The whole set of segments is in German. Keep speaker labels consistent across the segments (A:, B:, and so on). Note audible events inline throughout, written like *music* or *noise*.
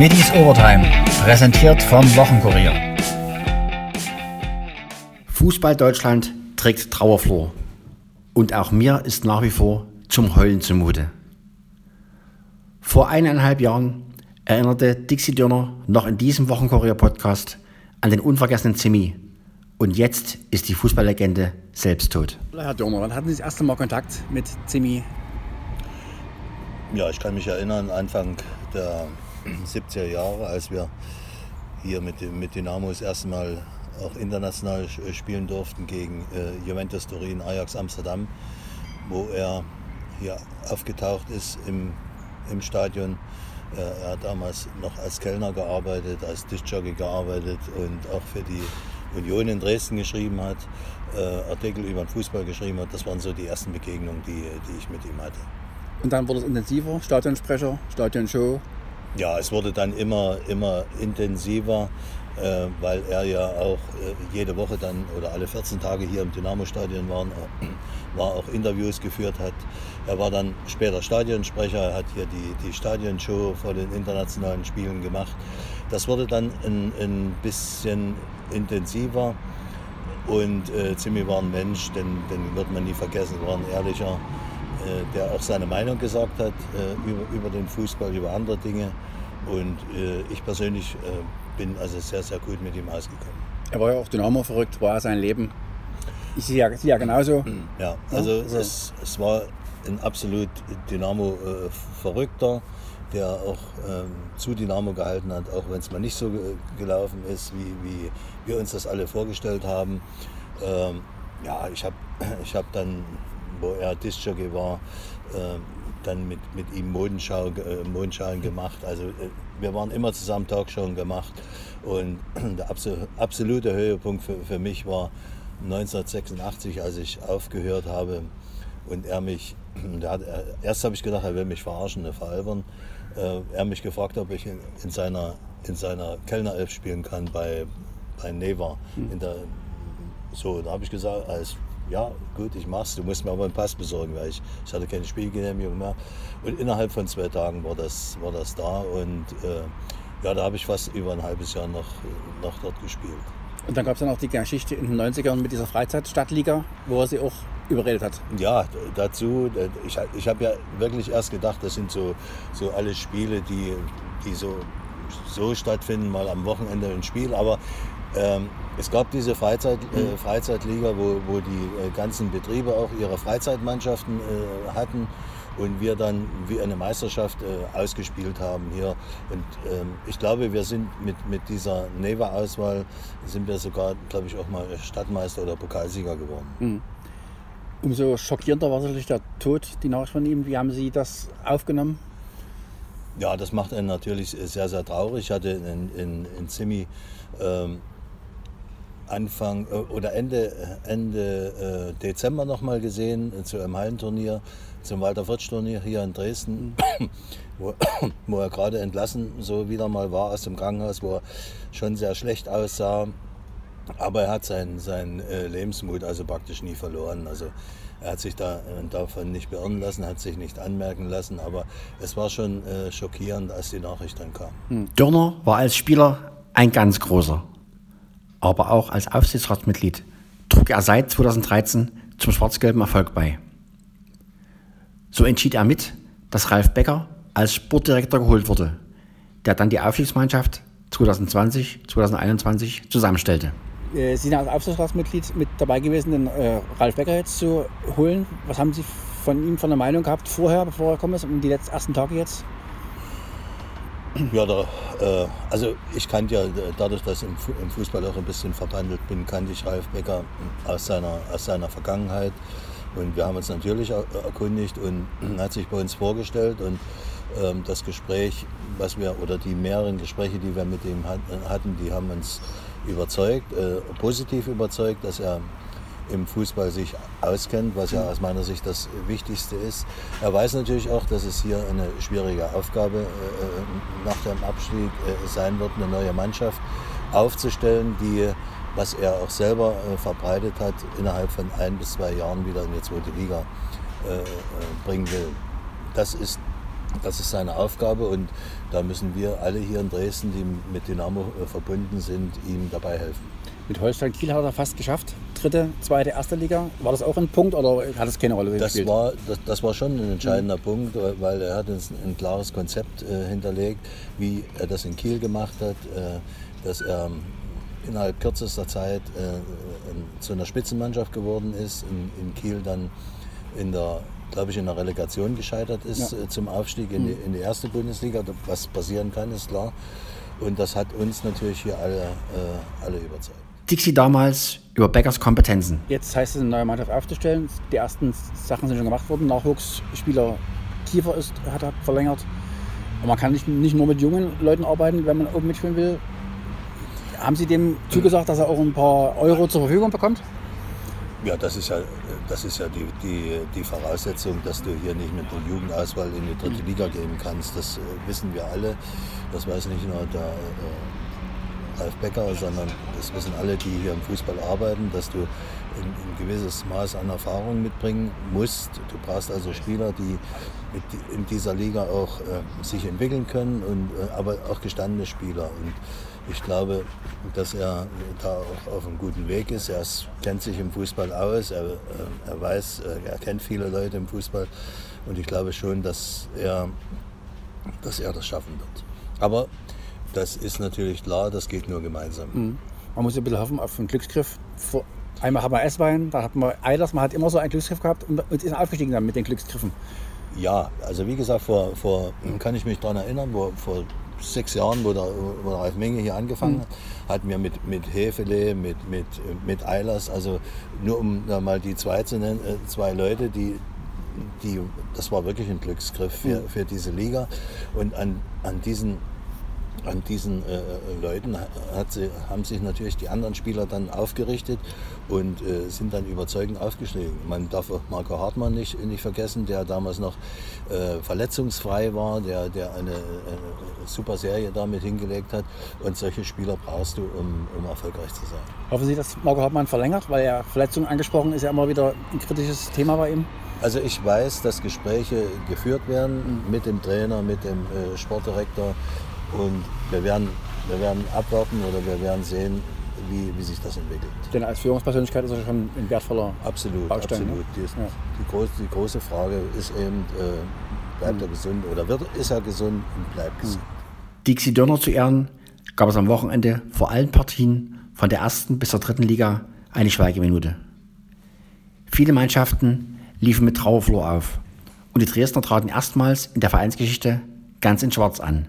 A: Middies Overtime, präsentiert vom Wochenkurier.
B: Fußball Deutschland trägt Trauerflor. Und auch mir ist nach wie vor zum Heulen zumute. Vor eineinhalb Jahren erinnerte Dixie Dörner noch in diesem Wochenkurier-Podcast an den unvergessenen Zimmy. Und jetzt ist die Fußballlegende selbst tot.
C: Herr Dörner, wann hatten Sie das erste Mal Kontakt mit Zimmy?
D: Ja, ich kann mich erinnern, Anfang der 70er Jahre, als wir hier mit, mit Dynamo das erste Mal auch international spielen durften gegen äh, Juventus Turin, Ajax Amsterdam, wo er hier aufgetaucht ist im, im Stadion. Äh, er hat damals noch als Kellner gearbeitet, als Tischjockey gearbeitet und auch für die Union in Dresden geschrieben hat, äh, Artikel über den Fußball geschrieben hat. Das waren so die ersten Begegnungen, die, die ich mit ihm hatte.
C: Und dann wurde es intensiver, Stadionsprecher, Stadionshow.
D: Ja, es wurde dann immer, immer intensiver, äh, weil er ja auch äh, jede Woche dann oder alle 14 Tage hier im Dynamo-Stadion war, war, auch Interviews geführt hat. Er war dann später Stadionsprecher, hat hier die, die Stadionshow vor den internationalen Spielen gemacht. Das wurde dann ein, ein bisschen intensiver und äh, Zimmy war ein Mensch, den, den wird man nie vergessen, war ein ehrlicher, äh, der auch seine Meinung gesagt hat äh, über, über den Fußball, über andere Dinge. Und äh, ich persönlich bin also sehr, sehr gut mit ihm ausgekommen.
C: Er war ja auch Dynamo verrückt, war sein Leben. Ich sehe ja, ja genauso.
D: Ja, also, also. Es, es war ein absolut Dynamo-Verrückter, der auch ähm, zu Dynamo gehalten hat, auch wenn es mal nicht so gelaufen ist, wie, wie wir uns das alle vorgestellt haben. Ähm, ja, ich habe *clears throat* ich hab dann wo er Discjockey war, äh, dann mit, mit ihm Modenschau, äh, Mondschalen gemacht. Also äh, wir waren immer zusammen Talkshows gemacht und *clears throat* der absolute Höhepunkt für, für mich war 1986, als ich aufgehört habe und er mich, *clears throat* hat, erst habe ich gedacht, er will mich verarschen, veralbern. er mich gefragt, ob ich in, in seiner, in seiner Kellnerelf spielen kann bei, bei Neva. Hm. In der, so, da habe ich gesagt, als ja, gut, ich mach's, du musst mir aber einen Pass besorgen, weil ich, ich hatte keine Spielgenehmigung mehr. Und innerhalb von zwei Tagen war das, war das da und äh, ja, da habe ich fast über ein halbes Jahr noch, noch dort gespielt.
C: Und dann gab es dann auch die Geschichte in den 90ern mit dieser Freizeitstadtliga, wo er sie auch überredet hat.
D: Ja, dazu, ich, ich habe ja wirklich erst gedacht, das sind so, so alle Spiele, die, die so, so stattfinden, mal am Wochenende ein Spiel, aber ähm, es gab diese Freizeit, äh, mhm. Freizeitliga, wo, wo die äh, ganzen Betriebe auch ihre Freizeitmannschaften äh, hatten und wir dann wie eine Meisterschaft äh, ausgespielt haben hier. Und ähm, ich glaube, wir sind mit, mit dieser Neva-Auswahl, sind wir sogar, glaube ich, auch mal Stadtmeister oder Pokalsieger geworden.
C: Mhm. Umso schockierender war sicherlich der Tod, die Nachricht von ihm. Wie haben Sie das aufgenommen?
D: Ja, das macht einen natürlich sehr, sehr traurig. Ich hatte in, in, in Zimmi ähm, Anfang äh, oder Ende, Ende äh, Dezember nochmal gesehen äh, zu einem Hallenturnier, zum Walter Fritsch Turnier hier in Dresden, *coughs* wo, *coughs* wo er gerade entlassen so wieder mal war aus dem Krankenhaus, wo er schon sehr schlecht aussah. Aber er hat seinen, seinen Lebensmut also praktisch nie verloren. Also er hat sich da, davon nicht beirren lassen, hat sich nicht anmerken lassen, aber es war schon äh, schockierend, als die Nachricht dann kam.
B: Dörner war als Spieler ein ganz großer aber auch als Aufsichtsratsmitglied trug er seit 2013 zum schwarz-gelben Erfolg bei. So entschied er mit, dass Ralf Becker als Sportdirektor geholt wurde, der dann die Aufsichtsmannschaft 2020, 2021 zusammenstellte.
C: Äh, Sie sind als Aufsichtsratsmitglied mit dabei gewesen, den äh, Ralf Becker jetzt zu holen. Was haben Sie von ihm von der Meinung gehabt vorher, bevor er gekommen ist, um die letzten ersten Tage jetzt? *clears throat*
D: Ja, da, äh, also ich kannte ja dadurch, dass ich im Fußball auch ein bisschen verbandelt bin, kannte ich Ralf Becker aus seiner, aus seiner Vergangenheit. Und wir haben uns natürlich erkundigt und *clears throat* hat sich bei uns vorgestellt. Und ähm, das Gespräch, was wir, oder die mehreren Gespräche, die wir mit ihm hatten, die haben uns überzeugt, äh, positiv überzeugt, dass er im Fußball sich auskennt, was ja aus meiner Sicht das Wichtigste ist. Er weiß natürlich auch, dass es hier eine schwierige Aufgabe äh, äh, nach dem Abstieg äh, sein wird, eine neue Mannschaft aufzustellen, die, was er auch selber verbreitet hat, innerhalb von ein bis zwei Jahren wieder in die zweite Liga bringen will. Das ist das ist seine Aufgabe und da müssen wir alle hier in Dresden, die mit Dynamo verbunden sind, ihm dabei helfen.
C: Mit Holstein Kiel hat er fast geschafft. Dritte, zweite, erste Liga. War das auch ein Punkt oder hat es keine Rolle
D: das
C: gespielt?
D: War, das, das war schon ein entscheidender mhm. Punkt, weil er hat uns ein klares Konzept äh, hinterlegt, wie er das in Kiel gemacht hat, äh, dass er innerhalb kürzester Zeit äh, zu einer Spitzenmannschaft geworden ist, in, in Kiel dann in der glaube ich, in der Relegation gescheitert ist ja. Äh, zum Aufstieg in die, mhm. in die erste Bundesliga. Was passieren kann, ist klar. Und das hat uns natürlich hier alle, äh, alle überzeugt.
B: Dixie damals über Beckers Kompetenzen.
C: Jetzt heißt es, eine neue Mannschaft aufzustellen. Die ersten Sachen sind schon gemacht worden. Nachwuchsspieler Kiefer ist, hat er verlängert. Und man kann nicht, nicht nur mit jungen Leuten arbeiten, wenn man oben mitspielen will. Haben Sie dem zugesagt, dass er auch ein paar Euro zur Verfügung bekommt?
D: Ja, das ist ja, das ist ja die, die, die Voraussetzung, dass du hier nicht mit der Jugendauswahl in die dritte Liga gehen kannst. Das äh, wissen wir alle. Das weiß nicht nur der äh, Ralf Becker, sondern das wissen alle, die hier im Fußball arbeiten, dass du ein, gewisses Maß an Erfahrung mitbringen musst. Du brauchst also Spieler, die mit, in dieser Liga auch äh, sich entwickeln können, und, äh, aber auch gestandene Spieler. Und ich glaube, dass er da auch auf einem guten Weg ist. Er kennt sich im Fußball aus, er, äh, er weiß, äh, er kennt viele Leute im Fußball und ich glaube schon, dass er, dass er das schaffen wird. Aber das ist natürlich klar, das geht nur gemeinsam. Mhm.
C: Man muss ein bisschen hoffen auf einen Glücksgriff. Einmal haben wir S-Wein, dann hat man Eilers, man hat immer so einen Glücksgriff gehabt und ist aufgestiegen dann mit den Glücksgriffen.
D: Ja, also wie gesagt, vor, vor kann ich mich daran erinnern, wo, vor sechs Jahren, wo der, wo der Ralf Menge hier angefangen mhm. hat, hatten wir mit, mit Hefele, mit, mit, mit Eilers, also nur um da mal die zwei zu nennen, äh, zwei Leute, die, die, das war wirklich ein Glücksgriff für, mhm. für diese Liga. Und an, an diesen an diesen äh, Leuten sie, haben sich natürlich die anderen Spieler dann aufgerichtet und äh, sind dann überzeugend aufgestiegen. Man darf auch Marco Hartmann nicht, nicht vergessen, der damals noch äh, verletzungsfrei war, der, der eine, eine, super Serie damit hingelegt hat. Und solche Spieler brauchst du, um, um erfolgreich zu sein.
C: Hoffen Sie, dass Marco Hartmann verlängert, weil ja Verletzungen angesprochen ist ja immer wieder ein kritisches Thema bei ihm?
D: Also ich weiß, dass Gespräche geführt werden mit dem Trainer, mit dem äh, Sportdirektor und wir werden, wir werden abwarten oder wir werden sehen, wie, wie sich das entwickelt.
C: Denn als Führungspersönlichkeit ist er schon ein wertvoller
D: absolut, Baustein. Absolut. Ne? Die, ist, ja. die, große, die, große, Frage ist eben, äh, bleibt mhm. er gesund oder wird, ist er gesund und bleibt mhm. gesund.
B: Dixie Dörner zu Ehren gab es am Wochenende vor allen Partien von der ersten bis zur dritten Liga eine Schweigeminute. Viele Mannschaften liefen mit Trauerflor auf und die Dresdner traten erstmals in der Vereinsgeschichte ganz in Schwarz an.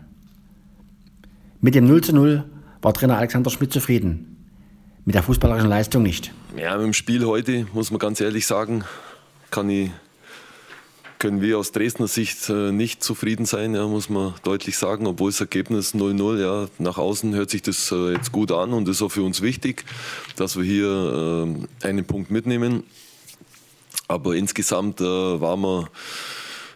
B: Mit dem 0 zu 0 war Trainer Alexander Schmidt zufrieden. Mit der fußballerischen Leistung nicht.
E: Ja, mit dem Spiel heute, muss man ganz ehrlich sagen, ich, können wir aus Dresdner Sicht äh, nicht zufrieden sein, ja, muss man deutlich sagen, obwohl das Ergebnis 0-0, ja, nach außen hört sich das äh, jetzt gut an und ist auch für uns wichtig, dass wir hier äh, einen Punkt mitnehmen. Aber insgesamt waren wir äh,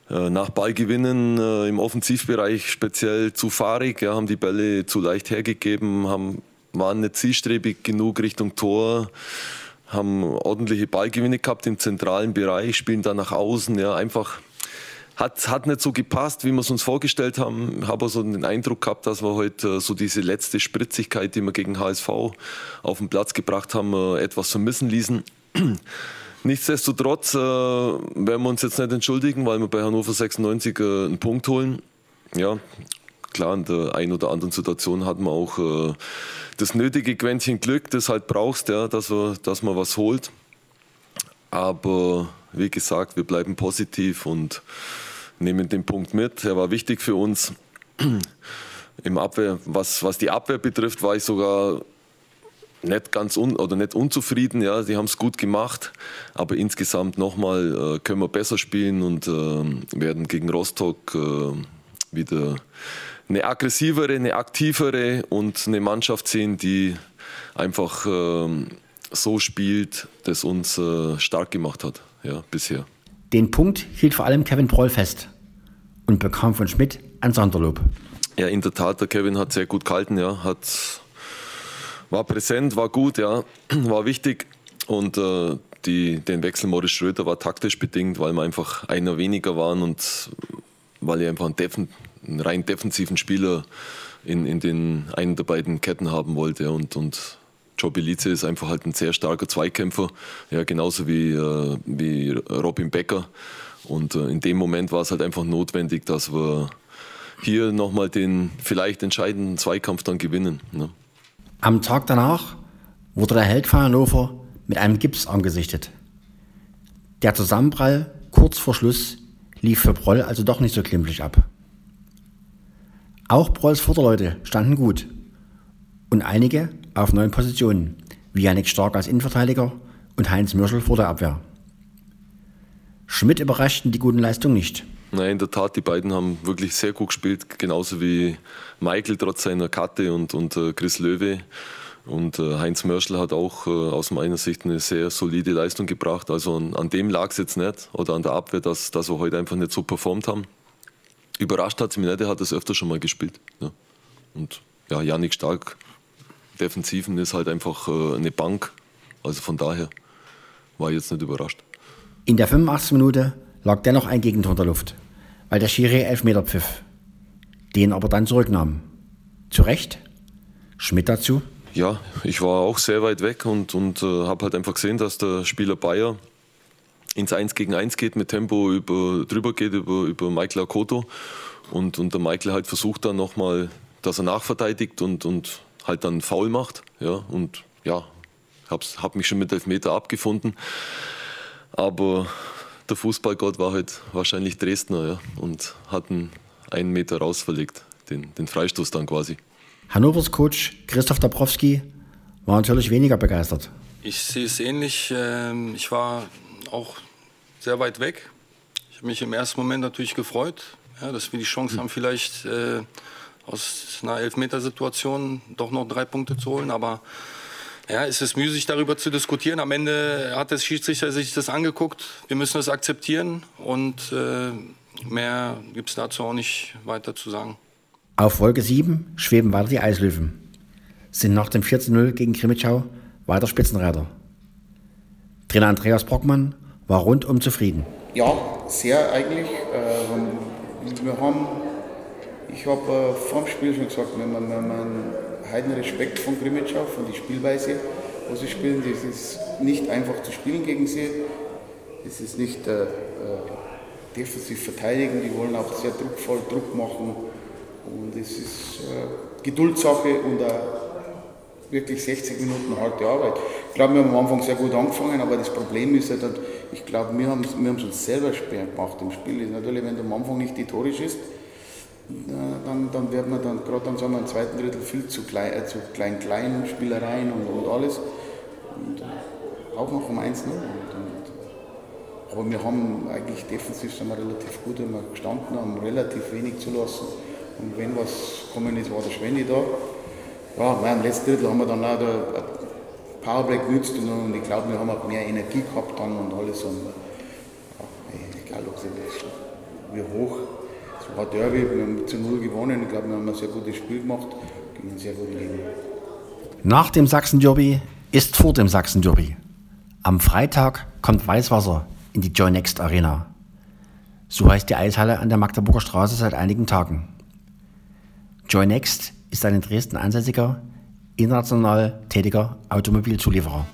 E: nach Ballgewinnen äh, im Offensivbereich speziell zu fahrig, ja, haben die Bälle zu leicht hergegeben, haben, waren nicht zielstrebig genug Richtung Tor, haben ordentliche Ballgewinne gehabt im zentralen Bereich, spielen dann nach außen, ja, einfach hat, hat nicht so gepasst, wie wir es uns vorgestellt haben. Ich habe so den Eindruck gehabt, dass wir heute äh, so diese letzte Spritzigkeit, die wir gegen HSV auf den Platz gebracht haben, etwas vermissen ließen. Nichtsdestotrotz äh, werden wir uns jetzt nicht entschuldigen, weil wir bei Hannover 96 äh, einen Punkt holen. Ja, klar, in der einen oder anderen Situation hat man auch äh, das nötige Quäntchen Glück, das halt brauchst, ja, dass, wir, dass man was holt. Aber wie gesagt, wir bleiben positiv und nehmen den Punkt mit. Er war wichtig für uns. *clears throat* Im Abwehr, was, was die Abwehr betrifft, war ich sogar nicht ganz un oder nicht unzufrieden. Ja, die haben es gut gemacht, aber insgesamt nochmal äh, können wir besser spielen und äh, werden gegen Rostock äh, wieder eine aggressivere, eine aktivere und eine Mannschaft sehen, die einfach ähm, so spielt, das uns äh, stark gemacht hat ja, bisher.
B: Den Punkt hielt vor allem Kevin Proll fest und bekam von Schmidt ein Sonderlob.
E: Ja, in der Tat, der Kevin hat sehr gut gehalten, ja, hat war präsent, war gut, ja, *clears throat* war wichtig. Und äh, die, den Wechsel Morris Schröder war taktisch bedingt, weil wir einfach einer weniger waren und weil ich einfach einen, Defen, einen rein defensiven Spieler in, in den einen der beiden Ketten haben wollte. Und, und Joe Belize ist einfach halt ein sehr starker Zweikämpfer, ja, genauso wie, äh, wie Robin Becker. Und äh, in dem Moment war es halt einfach notwendig, dass wir hier nochmal den vielleicht entscheidenden Zweikampf dann gewinnen. Ne?
B: Am Tag danach wurde der Held von Hannover mit einem Gips angesichtet. Der Zusammenprall kurz vor Schluss lief für Proll also doch nicht so glimpflich ab. Auch Prolls Vorderleute standen gut und einige auf neuen Positionen, wie Janik Stark als Innenverteidiger und Heinz Mürschel vor der Abwehr. Schmidt überraschten die guten Leistungen nicht.
E: Nein, in der Tat, die beiden haben wirklich sehr gut gespielt, genauso wie Michael trotz seiner Karte und, und äh, Chris Löwe. Und äh, Heinz Mörschel hat auch äh, aus meiner Sicht eine sehr solide Leistung gebracht. Also an, an dem lag es jetzt nicht oder an der Abwehr, dass, dass wir heute einfach nicht so performt haben. Überrascht hat es mich nicht, er hat es öfter schon mal gespielt. Ja. Und ja, Janik Stark, Defensiven ist halt einfach eine Bank. Also von daher war ich jetzt nicht überrascht.
B: In der 85. Minute lag dennoch ein Gegentor in der Luft, weil der Schiri Elfmeter pfiff, den aber dann zurücknahm. Zu Recht? Schmidt dazu?
E: Ja, ich war auch sehr weit weg und, und äh, habe halt einfach gesehen, dass der Spieler Bayer ins 1 gegen 1 geht, mit Tempo über, drüber geht über, über Michael Akoto. Und, und der Michael halt versucht dann nochmal, dass er nachverteidigt und, und halt dann faul macht. Ja, und ja, habe hab mich schon mit Elfmeter abgefunden. Aber der Fußballgott war halt wahrscheinlich Dresdner ja, und hat einen, einen Meter rausverlegt, den, den Freistoß dann quasi.
B: Hannovers Coach Christoph Dabrowski war natürlich weniger begeistert.
F: Ich sehe es ähnlich. Ähm, ich war auch sehr weit weg. Ich habe mich im ersten Moment natürlich gefreut, ja, dass wir die Chance haben, vielleicht äh, aus einer Elfmetersituation doch noch drei Punkte zu holen. Aber ja, es ist müßig, darüber zu diskutieren. Am Ende hat der Schiedsrichter sich das angeguckt. Wir müssen das akzeptieren und äh, mehr gibt es dazu auch nicht weiter zu sagen.
B: Auf Wolke 7 schweben weiter die Eislöwen, sind nach dem 14-0 gegen Krimitschau weiter Spitzenreiter. Trainer Andreas Brockmann war rundum zufrieden.
G: Ja, sehr eigentlich. Äh, wir haben, ich habe äh, vor dem Spiel schon gesagt, wenn man, wenn heiden Respekt von Grimmitschau, von der Spielweise, wo sie spielen. Das ist nicht einfach zu spielen gegen sie. Es ist nicht äh, äh, defensiv verteidigen, die wollen auch sehr druckvoll Druck machen. Und es ist äh, Geduldssache und auch wirklich 60 Minuten harte Arbeit. Ich glaube, wir haben am Anfang sehr gut angefangen, aber das Problem ist halt, ich glaube, wir haben es wir uns selber schwer gemacht im Spiel. Natürlich, wenn du am Anfang nicht die Tore schießt, dann, dann wird man dann gerade sagen wir, im zweiten Drittel viel zu klein, äh, zu klein, klein Spielereien und, und alles. Und auch noch um 1-0. Aber wir haben eigentlich defensiv sind wir relativ gut immer gestanden, haben relativ wenig zulassen. Und wenn was gekommen ist, war der Schwenni da. Ja, im letzten Drittel haben wir dann auch der Powerbreak genützt und, ich glaube, wir haben auch mehr Energie gehabt dann und alles. Und, ja, egal, ob sie wie hoch es war Derby, wir haben zu Null gewonnen. Ich glaube, wir haben ein sehr gutes Spiel gemacht gegen einen sehr guten Gegner.
B: Nach dem Sachsen-Derby ist vor dem Sachsen-Derby. Am Freitag kommt Weißwasser in die Joy Next Arena. So heißt die Eishalle an der Magdeburger Straße seit einigen Tagen. Joy Next ist ein in Dresden ansässiger, international tätiger Automobilzulieferer.